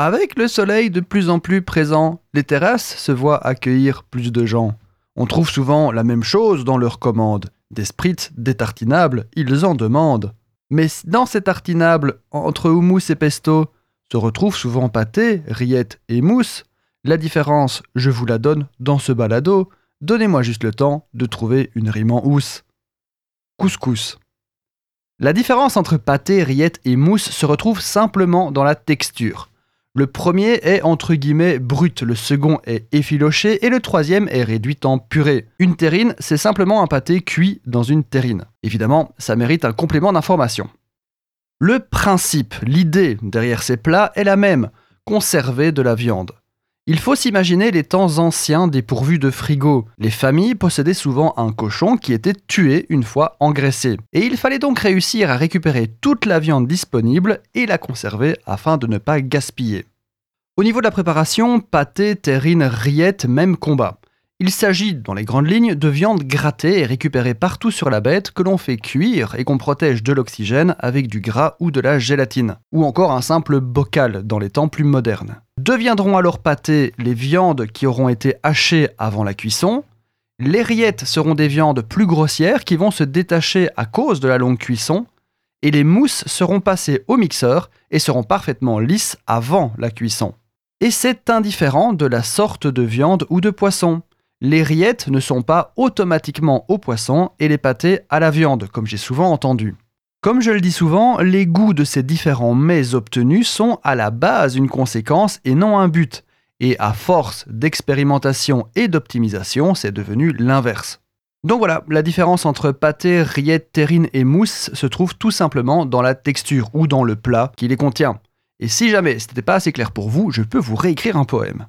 Avec le soleil de plus en plus présent, les terrasses se voient accueillir plus de gens. On trouve souvent la même chose dans leurs commandes. Des sprites, des tartinables, ils en demandent. Mais dans ces tartinables, entre houmous et pesto, se retrouvent souvent pâté, rillettes et mousse. La différence, je vous la donne dans ce balado. Donnez-moi juste le temps de trouver une rime en housse. Couscous. La différence entre pâté, rillettes et mousse se retrouve simplement dans la texture. Le premier est entre guillemets brut, le second est effiloché et le troisième est réduit en purée. Une terrine, c'est simplement un pâté cuit dans une terrine. Évidemment, ça mérite un complément d'information. Le principe, l'idée derrière ces plats est la même, conserver de la viande. Il faut s'imaginer les temps anciens dépourvus de frigo. Les familles possédaient souvent un cochon qui était tué une fois engraissé. Et il fallait donc réussir à récupérer toute la viande disponible et la conserver afin de ne pas gaspiller. Au niveau de la préparation, pâté, terrine, rillettes, même combat. Il s'agit, dans les grandes lignes, de viande grattée et récupérée partout sur la bête que l'on fait cuire et qu'on protège de l'oxygène avec du gras ou de la gélatine, ou encore un simple bocal dans les temps plus modernes. Deviendront alors pâtés les viandes qui auront été hachées avant la cuisson. Les rillettes seront des viandes plus grossières qui vont se détacher à cause de la longue cuisson. Et les mousses seront passées au mixeur et seront parfaitement lisses avant la cuisson. Et c'est indifférent de la sorte de viande ou de poisson les rillettes ne sont pas automatiquement au poisson et les pâtés à la viande, comme j'ai souvent entendu. Comme je le dis souvent, les goûts de ces différents mets obtenus sont à la base une conséquence et non un but. Et à force d'expérimentation et d'optimisation, c'est devenu l'inverse. Donc voilà, la différence entre pâté, rillettes, terrine et mousse se trouve tout simplement dans la texture ou dans le plat qui les contient. Et si jamais ce n'était pas assez clair pour vous, je peux vous réécrire un poème.